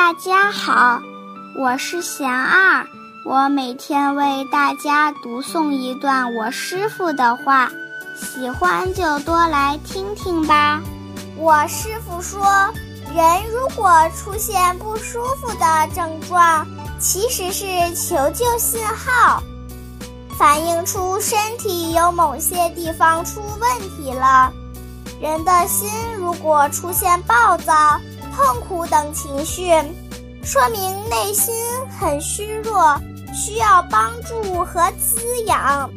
大家好，我是贤二，我每天为大家读诵一段我师傅的话，喜欢就多来听听吧。我师傅说，人如果出现不舒服的症状，其实是求救信号，反映出身体有某些地方出问题了。人的心如果出现暴躁、痛苦等情绪，说明内心很虚弱，需要帮助和滋养。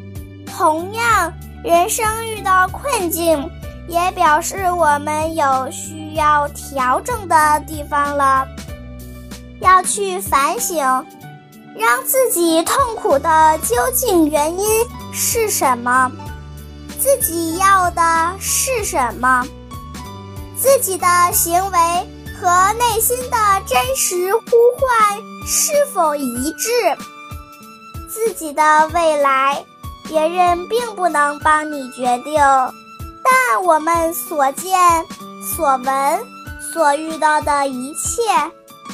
同样，人生遇到困境。也表示我们有需要调整的地方了，要去反省，让自己痛苦的究竟原因是什么，自己要的是什么，自己的行为内心的真实呼唤是否一致，自己的未来，别人并不能帮你决定。但我们所见、所闻、所遇到的一切，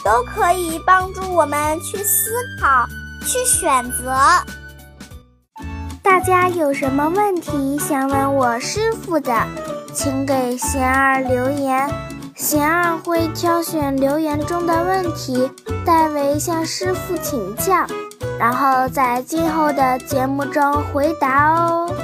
都可以帮助我们去思考、去选择。大家有什么问题想问我师傅的，请给贤儿留言，贤儿会挑选留言中的问题，代为向师傅请教，然后在今后的节目中回答哦。